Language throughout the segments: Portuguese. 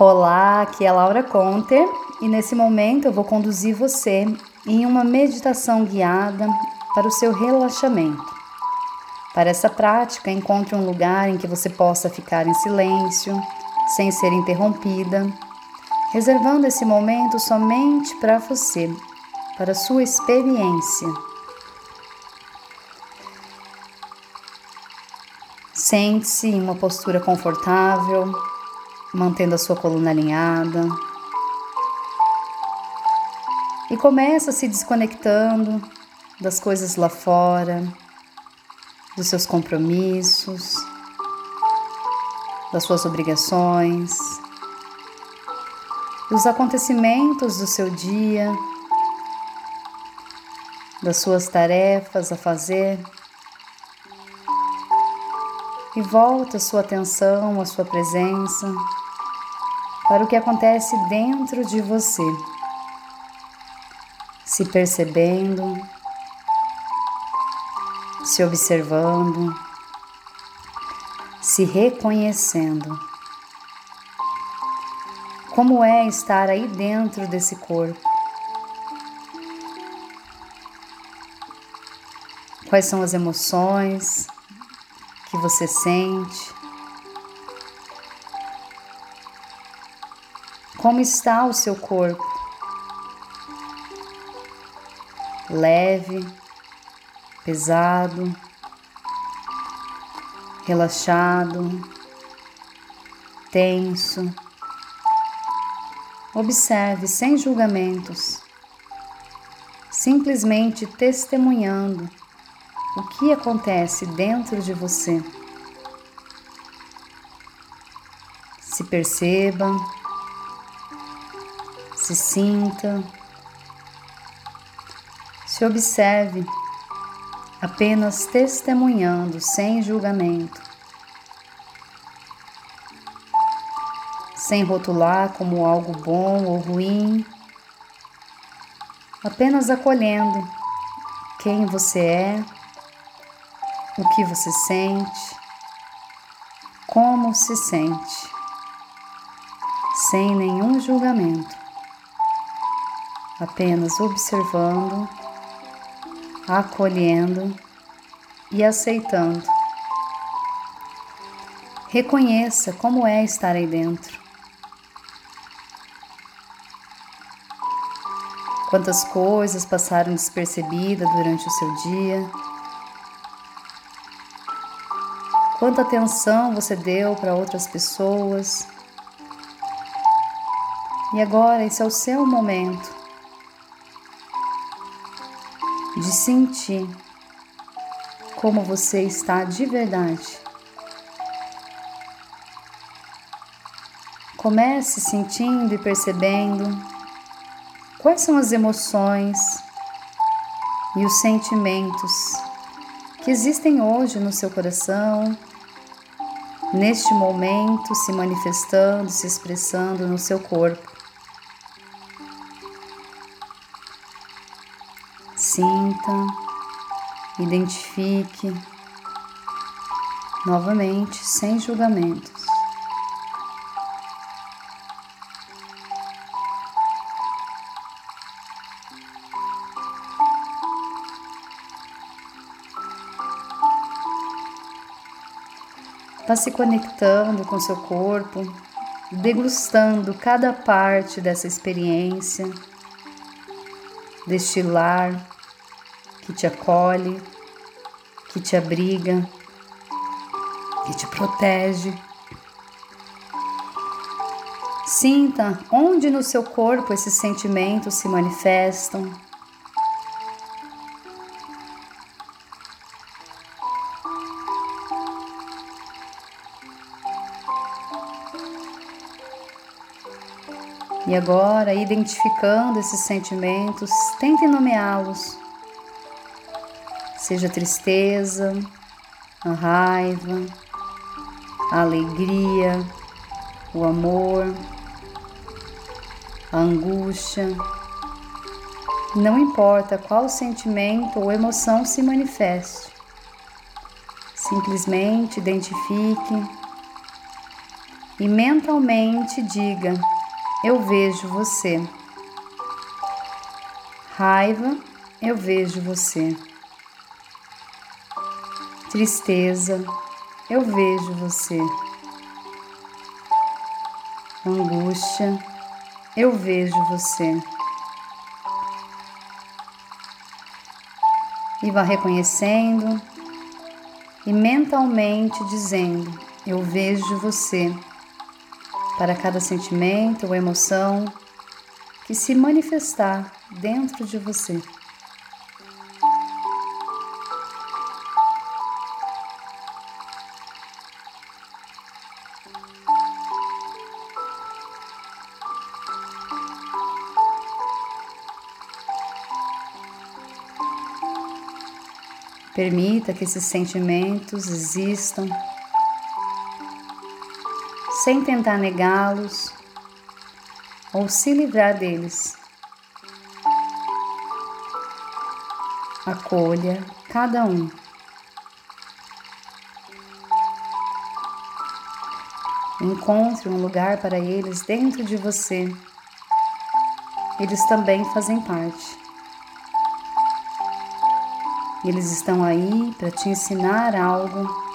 Olá, aqui é Laura Conter e nesse momento eu vou conduzir você em uma meditação guiada para o seu relaxamento. Para essa prática, encontre um lugar em que você possa ficar em silêncio, sem ser interrompida, reservando esse momento somente para você, para sua experiência. Sente-se em uma postura confortável, mantendo a sua coluna alinhada. E começa se desconectando das coisas lá fora, dos seus compromissos, das suas obrigações, dos acontecimentos do seu dia, das suas tarefas a fazer e volta sua atenção, a sua presença para o que acontece dentro de você, se percebendo, se observando, se reconhecendo. Como é estar aí dentro desse corpo? Quais são as emoções? Que você sente. Como está o seu corpo? Leve, pesado, relaxado, tenso. Observe sem julgamentos, simplesmente testemunhando o que acontece dentro de você. Se perceba, se sinta, se observe apenas testemunhando, sem julgamento, sem rotular como algo bom ou ruim, apenas acolhendo quem você é o que você sente, como se sente, sem nenhum julgamento, apenas observando, acolhendo e aceitando. Reconheça como é estar aí dentro. Quantas coisas passaram despercebidas durante o seu dia Quanta atenção você deu para outras pessoas. E agora esse é o seu momento de sentir como você está de verdade. Comece sentindo e percebendo quais são as emoções e os sentimentos que existem hoje no seu coração neste momento se manifestando, se expressando no seu corpo. Sinta, identifique novamente, sem julgamentos. Vá se conectando com seu corpo, degustando cada parte dessa experiência, deste lar que te acolhe, que te abriga, que te protege. Sinta onde no seu corpo esses sentimentos se manifestam E agora, identificando esses sentimentos, tente nomeá-los. Seja tristeza, a raiva, a alegria, o amor, a angústia. Não importa qual sentimento ou emoção se manifeste, simplesmente identifique e mentalmente diga: Eu vejo você. Raiva, eu vejo você. Tristeza, eu vejo você. Angústia, eu vejo você. E vá reconhecendo e mentalmente dizendo: Eu vejo você para cada sentimento ou emoção que se manifestar dentro de você. Permita que esses sentimentos existam sem tentar negá-los ou se livrar deles. Acolha cada um. Encontre um lugar para eles dentro de você. Eles também fazem parte. Eles estão aí para te ensinar algo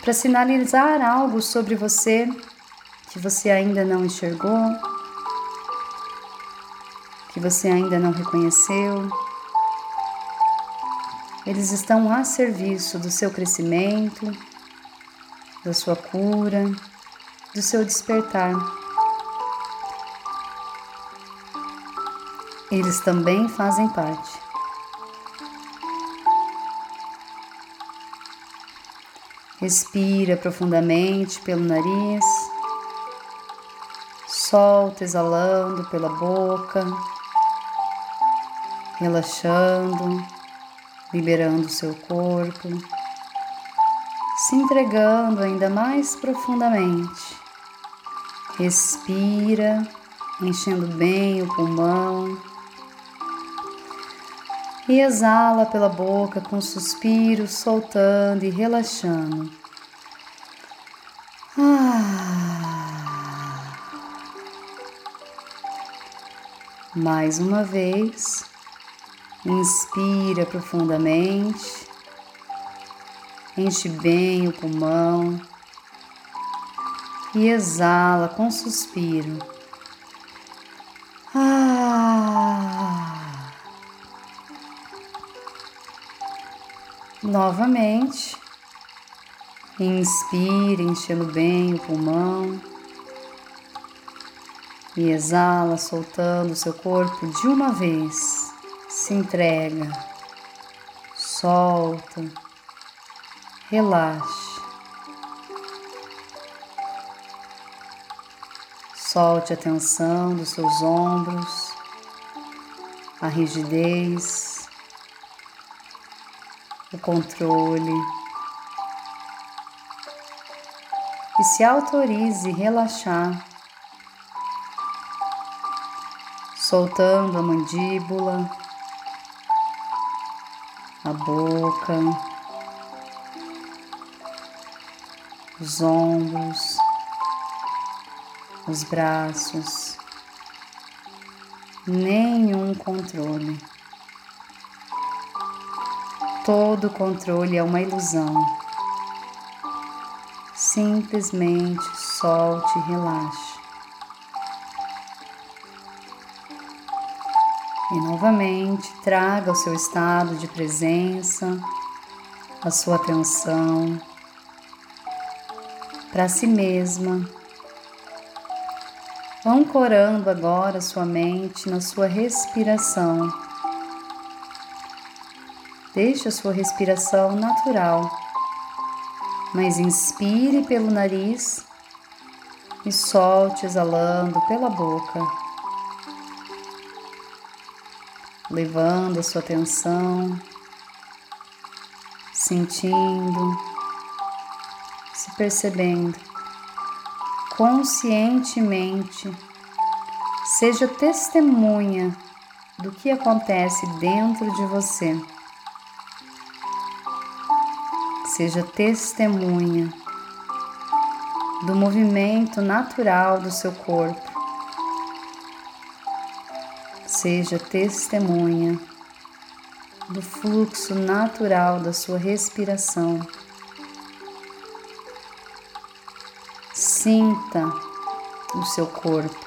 para sinalizar algo sobre você que você ainda não enxergou, que você ainda não reconheceu. Eles estão a serviço do seu crescimento, da sua cura, do seu despertar. Eles também fazem parte. Respira profundamente pelo nariz, solta exalando pela boca, relaxando, liberando o seu corpo, se entregando ainda mais profundamente. Respira, enchendo bem o pulmão e exala pela boca com suspiros, soltando e relaxando. Ah. Mais uma vez, inspira profundamente, enche bem o pulmão e exala com suspiro. Novamente, inspira, enchendo bem o pulmão. E exala, soltando o seu corpo de uma vez. Se entrega, solta, relaxe. Solte a tensão dos seus ombros, a rigidez o controle e se autorize relaxar, soltando a mandíbula, a boca, os ombros, os braços, nenhum controle. Todo controle é uma ilusão. Simplesmente solte e relaxe. E novamente traga o seu estado de presença, a sua atenção para si mesma, ancorando agora sua mente na sua respiração Deixe a sua respiração natural, mas inspire pelo nariz e solte exalando pela boca, levando a sua atenção, sentindo, se percebendo conscientemente. Seja testemunha do que acontece dentro de você. Seja testemunha do movimento natural do seu corpo. Seja testemunha do fluxo natural da sua respiração. Sinta o seu corpo.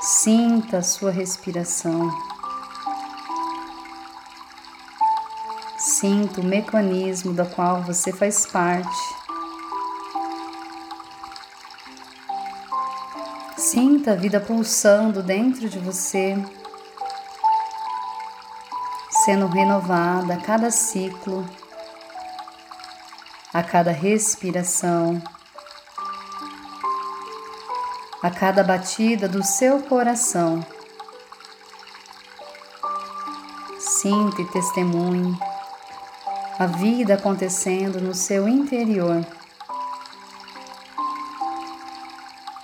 Sinta a sua respiração. Sinta o mecanismo da qual você faz parte. Sinta a vida pulsando dentro de você, sendo renovada a cada ciclo, a cada respiração, a cada batida do seu coração. Sinta e testemunhe a vida acontecendo no seu interior.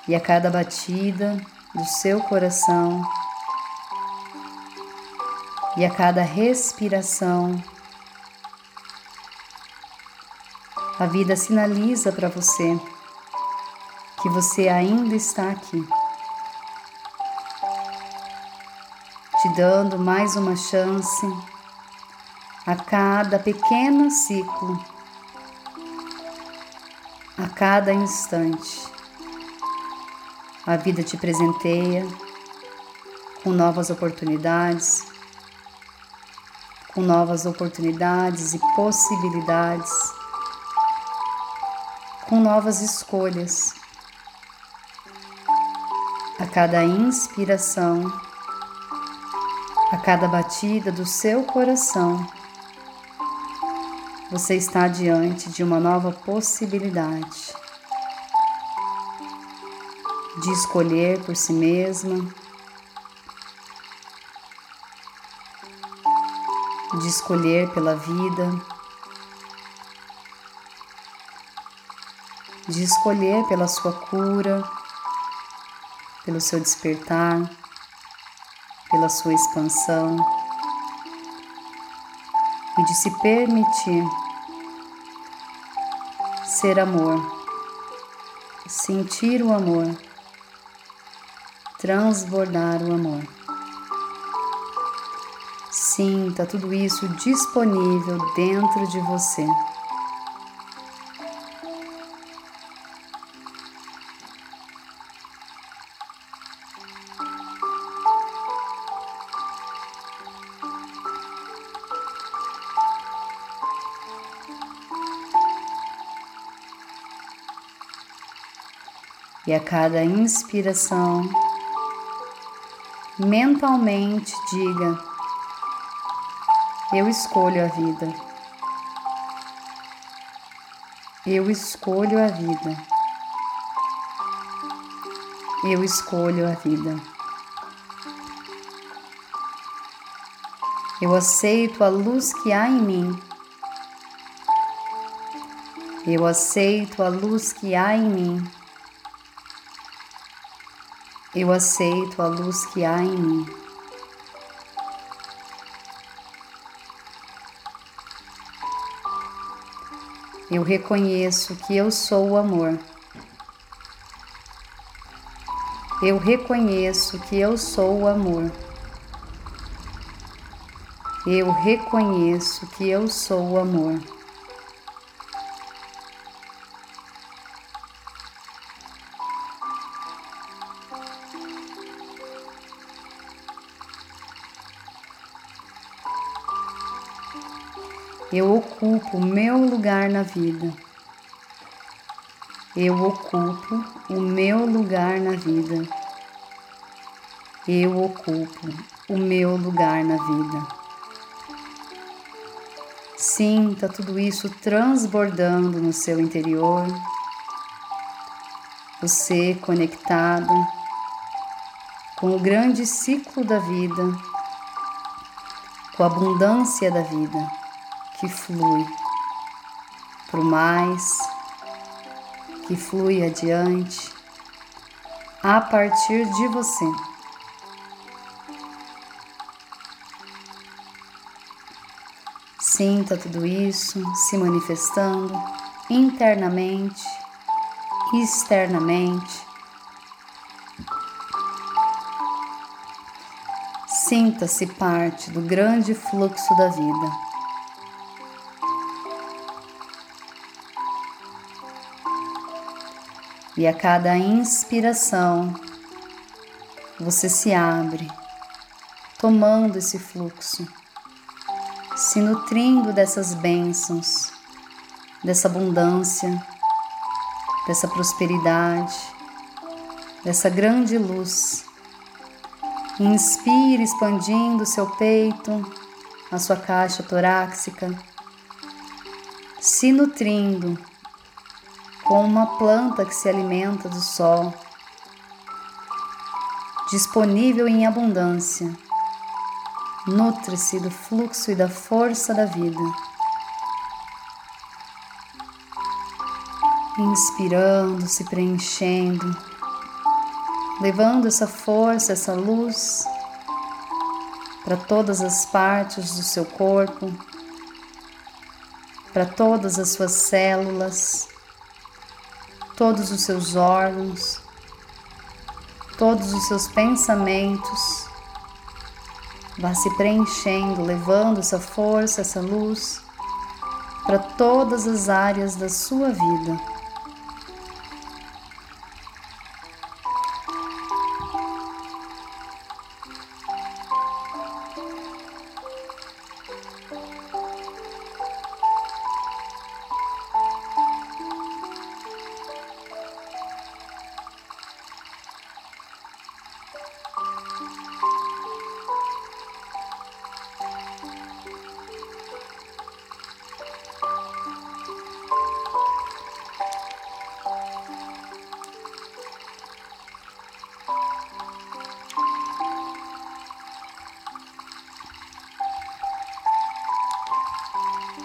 E a cada batida do seu coração. E a cada respiração, a vida sinaliza para você que você ainda está aqui, te dando mais uma chance a cada pequeno ciclo, a cada instante. A vida te presenteia com novas oportunidades, com novas oportunidades e possibilidades, com novas escolhas. A cada inspiração, a cada batida do seu coração, você está diante de uma nova possibilidade de escolher por si mesma, de escolher pela vida, de escolher pela sua cura, pelo seu despertar, pela sua expansão de se permitir ser amor, sentir o amor, transbordar o amor. Sinta tudo isso disponível dentro de você. E a cada inspiração, mentalmente diga: Eu escolho a vida. Eu escolho a vida. Eu escolho a vida. Eu aceito a luz que há em mim. Eu aceito a luz que há em mim. Eu aceito a luz que há em mim. Eu reconheço que eu sou o amor. Eu reconheço que eu sou o amor. Eu reconheço que eu sou o amor. Eu ocupo meu lugar na vida. Eu ocupo o meu lugar na vida. Eu ocupo o meu lugar na vida. Sinta tudo isso transbordando no seu interior. Você conectado com o grande ciclo da vida, com a abundância da vida que flui para o mais, que flui adiante a partir de você. Sinta tudo isso se manifestando internamente, externamente. Sinta-se parte do grande fluxo da vida. E a cada inspiração, você se abre, tomando esse fluxo, se nutrindo dessas bênçãos, dessa abundância, dessa prosperidade, dessa grande luz. Inspire expandindo seu peito, a sua caixa torácica, se nutrindo com uma planta que se alimenta do sol, disponível em abundância. Nutre-se do fluxo e da força da vida. Inspirando, se preenchendo levando essa força, essa luz para todas as partes do seu corpo, para todas as suas células, todos os seus órgãos, todos os seus pensamentos. Vá se preenchendo, levando essa força, essa luz para todas as áreas da sua vida.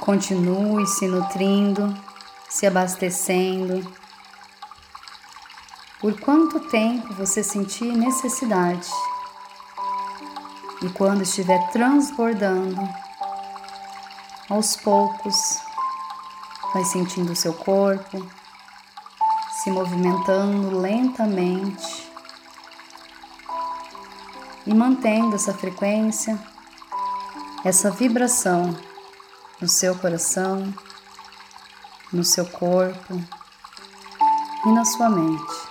Continue se nutrindo, se abastecendo. Por quanto tempo você sentir necessidade. E quando estiver transbordando, aos poucos, vai sentindo o seu corpo se movimentando lentamente e mantendo essa frequência, essa vibração no seu coração, no seu corpo e na sua mente.